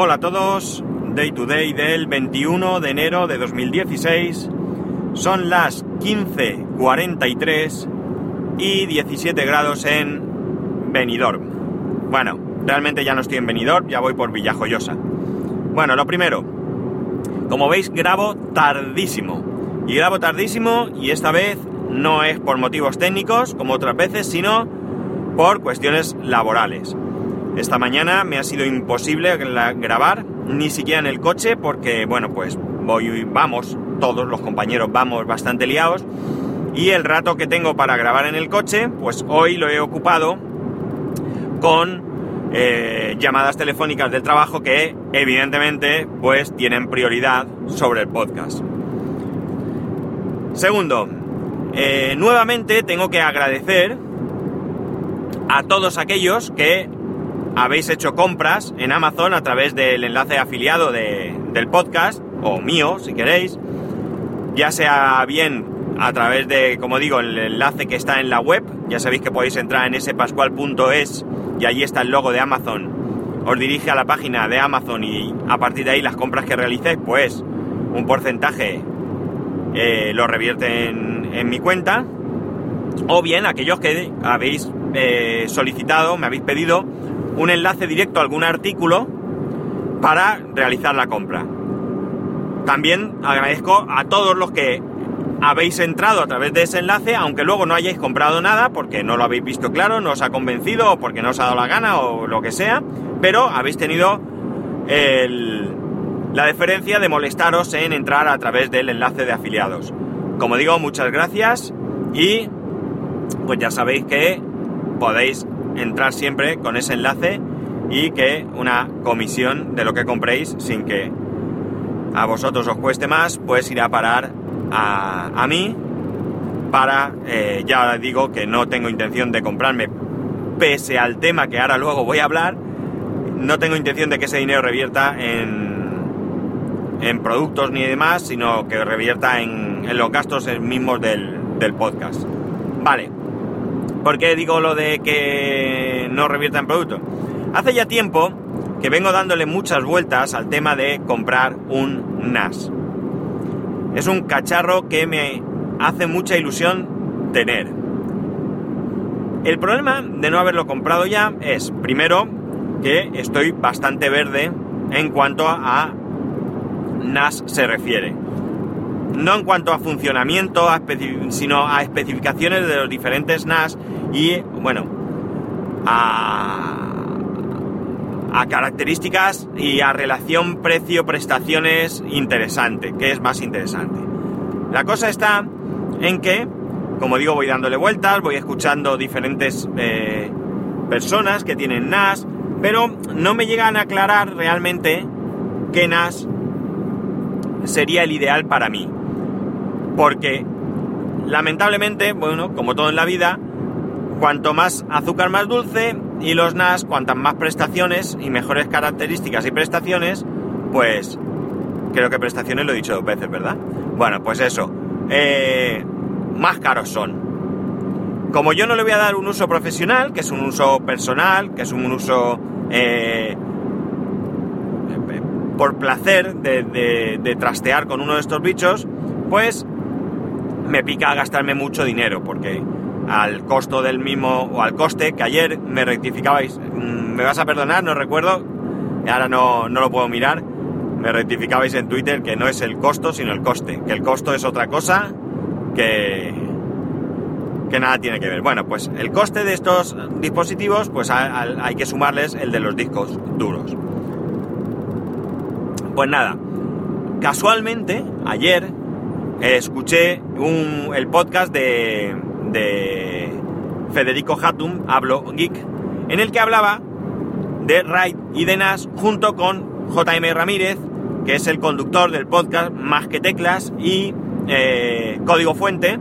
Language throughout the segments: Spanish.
Hola a todos, Day to Day del 21 de enero de 2016. Son las 15.43 y 17 grados en Benidorm. Bueno, realmente ya no estoy en Benidorm, ya voy por Villajoyosa. Bueno, lo primero, como veis grabo tardísimo. Y grabo tardísimo y esta vez no es por motivos técnicos como otras veces, sino por cuestiones laborales. Esta mañana me ha sido imposible grabar, ni siquiera en el coche, porque, bueno, pues voy, vamos, todos los compañeros vamos bastante liados. Y el rato que tengo para grabar en el coche, pues hoy lo he ocupado con eh, llamadas telefónicas del trabajo que, evidentemente, pues tienen prioridad sobre el podcast. Segundo, eh, nuevamente tengo que agradecer a todos aquellos que habéis hecho compras en Amazon a través del enlace afiliado del podcast, o mío, si queréis, ya sea bien a través de, como digo, el enlace que está en la web, ya sabéis que podéis entrar en spascual.es y allí está el logo de Amazon, os dirige a la página de Amazon y a partir de ahí las compras que realicéis, pues un porcentaje eh, lo revierte en, mi cuenta, o bien aquellos que habéis eh, solicitado, me habéis pedido un enlace directo a algún artículo para realizar la compra. También agradezco a todos los que habéis entrado a través de ese enlace, aunque luego no hayáis comprado nada porque no lo habéis visto claro, no os ha convencido o porque no os ha dado la gana o lo que sea, pero habéis tenido la deferencia de molestaros en entrar a través del enlace de afiliados. Como digo, muchas gracias y pues ya sabéis que podéis entrar siempre con ese enlace y que una comisión de lo que compréis sin que a vosotros os cueste más, pues irá a parar a, mí para, eh, ya digo que no tengo intención de comprarme, pese al tema que ahora luego voy a hablar, no tengo intención de que ese dinero revierta en, en productos ni demás, sino que revierta en, en los gastos mismos del, del podcast. Vale, ¿Por qué digo lo de que no revierta en producto? Hace ya tiempo que vengo dándole muchas vueltas al tema de comprar un NAS. Es un cacharro que me hace mucha ilusión tener. El problema de no haberlo comprado ya es, primero, que estoy bastante verde en cuanto a NAS se refiere no en cuanto a funcionamiento, sino a especificaciones de los diferentes NAS y, bueno, a, características y a relación precio-prestaciones interesante, que es más interesante. La cosa está en que, como digo, voy dándole vueltas, voy escuchando diferentes eh, personas que tienen NAS, pero no me llegan a aclarar realmente qué NAS sería el ideal para mí porque lamentablemente, bueno, como todo en la vida, cuanto más azúcar más dulce y los NAS, cuantas más prestaciones y mejores características y prestaciones, pues creo que prestaciones lo he dicho dos veces, ¿verdad? Bueno, pues eso, eh, más caros son. Como yo no le voy a dar un uso profesional, que es un uso personal, que es un uso eh, por placer de, de trastear con uno de estos bichos, pues me pica gastarme mucho dinero, porque al costo del mismo, o al coste que ayer me rectificabais, mm, me vas a perdonar, no recuerdo, ahora no, no lo puedo mirar, me rectificabais en Twitter que no es el costo, sino el coste, que el costo es otra cosa que, que nada tiene que ver. Bueno, pues el coste de estos dispositivos, pues hay que sumarles el de los discos duros. Pues nada, casualmente, ayer escuché el podcast de, Federico Hattum, Hablo Geek, en el que hablaba de RAID y de NAS junto con JM Ramírez, que es el conductor del podcast Más que Teclas y eh, Código Fuente.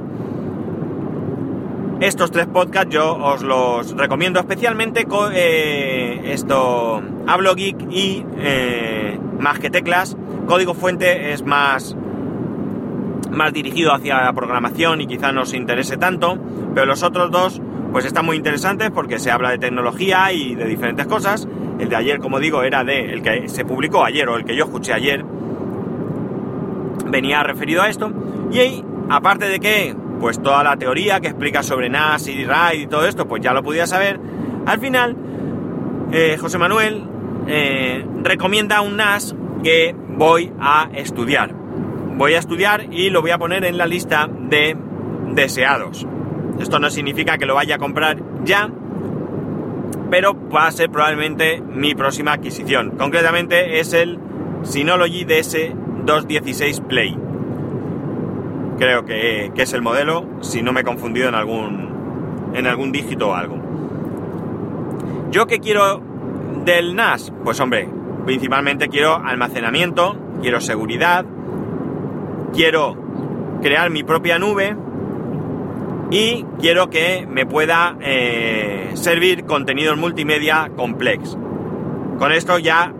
Estos tres podcasts yo os los recomiendo especialmente. Eh, esto, Hablo Geek y eh, Más que Teclas. Código Fuente es más más dirigido hacia la programación y quizá no os interese tanto, pero los otros dos pues están muy interesantes porque se habla de tecnología y de diferentes cosas El de ayer, como digo, era de el que se publicó ayer o el que yo escuché ayer. Venía referido a esto. Y ahí, aparte de que, pues toda la teoría que explica sobre NAS y RAID y todo esto, pues ya lo podía saber. Al final, eh, José Manuel eh, recomienda un NAS que voy a estudiar. Voy a estudiar y lo voy a poner en la lista de deseados. Esto no significa que lo vaya a comprar ya, pero va a ser probablemente mi próxima adquisición. Concretamente es el Synology DS216 Play. Creo que, que, es el modelo, si no me he confundido en algún, en algún dígito o algo. ¿Yo qué quiero del NAS? Pues hombre, principalmente quiero almacenamiento, quiero seguridad, quiero crear mi propia nube y quiero que me pueda eh, servir contenidos multimedia complex. Con esto ya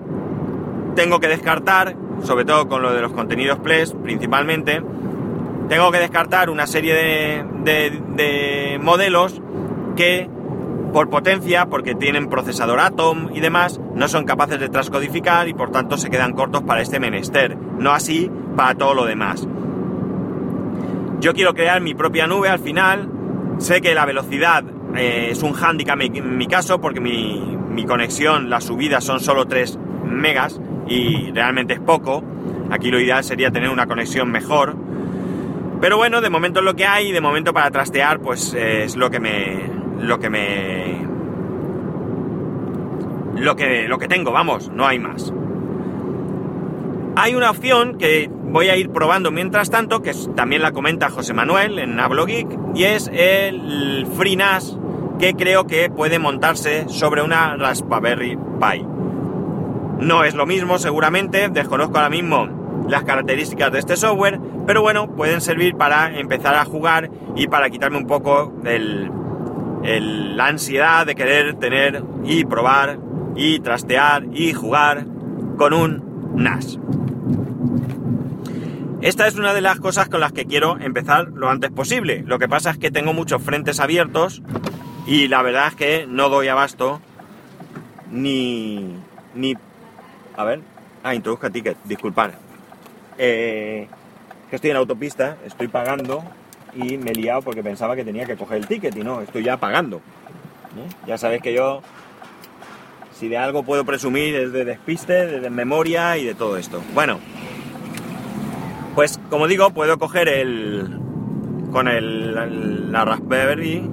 tengo que descartar, sobre todo con lo de los contenidos Plex principalmente, tengo que descartar una serie de, de modelos que por potencia, porque tienen procesador Atom y demás, no son capaces de transcodificar y por tanto se quedan cortos para este menester, no así para todo lo demás. Yo quiero crear mi propia nube al final. Sé que la velocidad eh, es un hándicap en mi caso porque mi, conexión, las subidas son solo 3 megas y realmente es poco. Aquí lo ideal sería tener una conexión mejor. Pero bueno, de momento es lo que hay y de momento para trastear pues eh, es lo que me... lo que me... lo que, lo que tengo, vamos, no hay más. Hay una opción que voy a ir probando mientras tanto, que también la comenta José Manuel en Ablogeek, y es el FreeNAS que creo que puede montarse sobre una Raspberry Pi. No es lo mismo, seguramente, desconozco ahora mismo las características de este software, pero bueno, pueden servir para empezar a jugar y para quitarme un poco la ansiedad de querer tener y probar y trastear y jugar con un NAS. Esta es una de las cosas con las que quiero empezar lo antes posible. Lo que pasa es que tengo muchos frentes abiertos y la verdad es que no doy abasto ni... ni... A ver... Ah, introduzca ticket, disculpad. Eh, que estoy en autopista, estoy pagando y me he liado porque pensaba que tenía que coger el ticket y no, estoy ya pagando. ¿Eh? Ya sabéis que yo, si de algo puedo presumir es de despiste, de memoria y de todo esto. Bueno, pues como digo, puedo coger el. con el, la Raspberry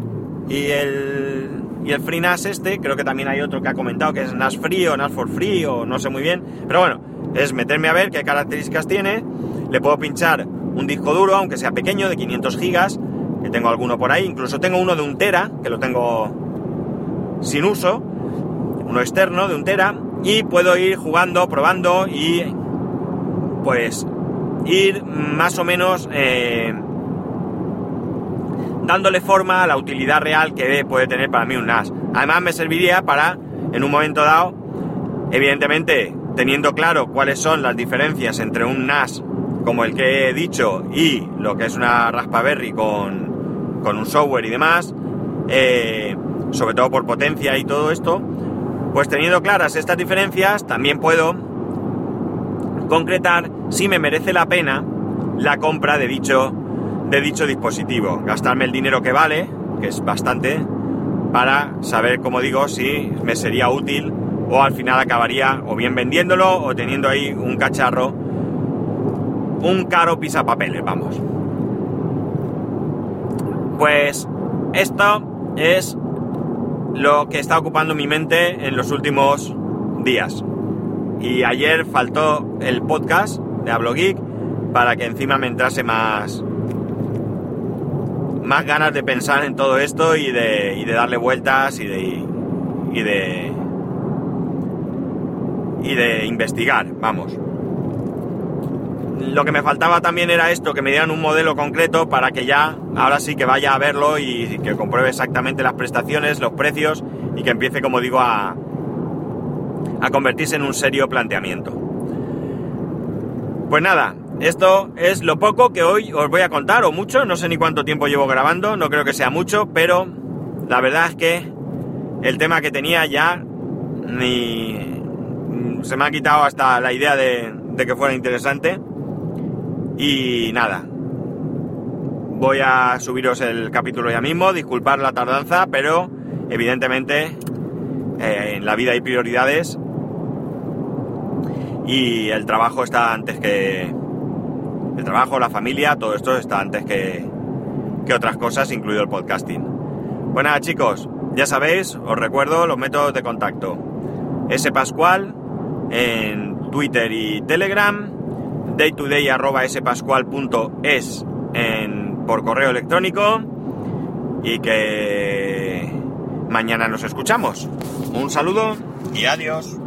y el. y el FreeNAS este, creo que también hay otro que ha comentado que es NAS Free o NAS for Free o no sé muy bien, pero bueno, es meterme a ver qué características tiene, le puedo pinchar un disco duro, aunque sea pequeño, de 500 gigas, que tengo alguno por ahí, incluso tengo uno de un tera, que lo tengo sin uso, uno externo de un tera, y puedo ir jugando, probando y pues ir más o menos eh, dándole forma a la utilidad real que puede tener para mí un NAS. Además me serviría para, en un momento dado, evidentemente teniendo claro cuáles son las diferencias entre un NAS como el que he dicho y lo que es una Raspberry con, con un software y demás, eh, sobre todo por potencia y todo esto, pues teniendo claras estas diferencias también puedo concretar si me merece la pena la compra de dicho, de dicho dispositivo. Gastarme el dinero que vale, que es bastante, para saber, como digo, si me sería útil o al final acabaría o bien vendiéndolo o teniendo ahí un cacharro, un caro pisapapeles, vamos. Pues esto es lo que está ocupando mi mente en los últimos días. Y ayer faltó el podcast de Hablo Geek para que encima me entrase más más ganas de pensar en todo esto y de, y de darle vueltas y de y de y de investigar, vamos. Lo que me faltaba también era esto, que me dieran un modelo concreto para que ya, ahora sí que vaya a verlo y que compruebe exactamente las prestaciones, los precios y que empiece, como digo, a, a convertirse en un serio planteamiento. Pues nada, esto es lo poco que hoy os voy a contar, o mucho, no sé ni cuánto tiempo llevo grabando, no creo que sea mucho, pero la verdad es que el tema que tenía ya ni se me ha quitado hasta la idea de, de que fuera interesante. Y nada, voy a subiros el capítulo ya mismo, disculpar la tardanza, pero evidentemente eh, en la vida hay prioridades y el trabajo está antes que... El trabajo, la familia, todo esto está antes que, que otras cosas, incluido el podcasting. Bueno chicos, ya sabéis, os recuerdo los métodos de contacto. S Pascual en Twitter y Telegram, daytoday.spascual.es por correo electrónico y que mañana nos escuchamos. Un saludo y adiós.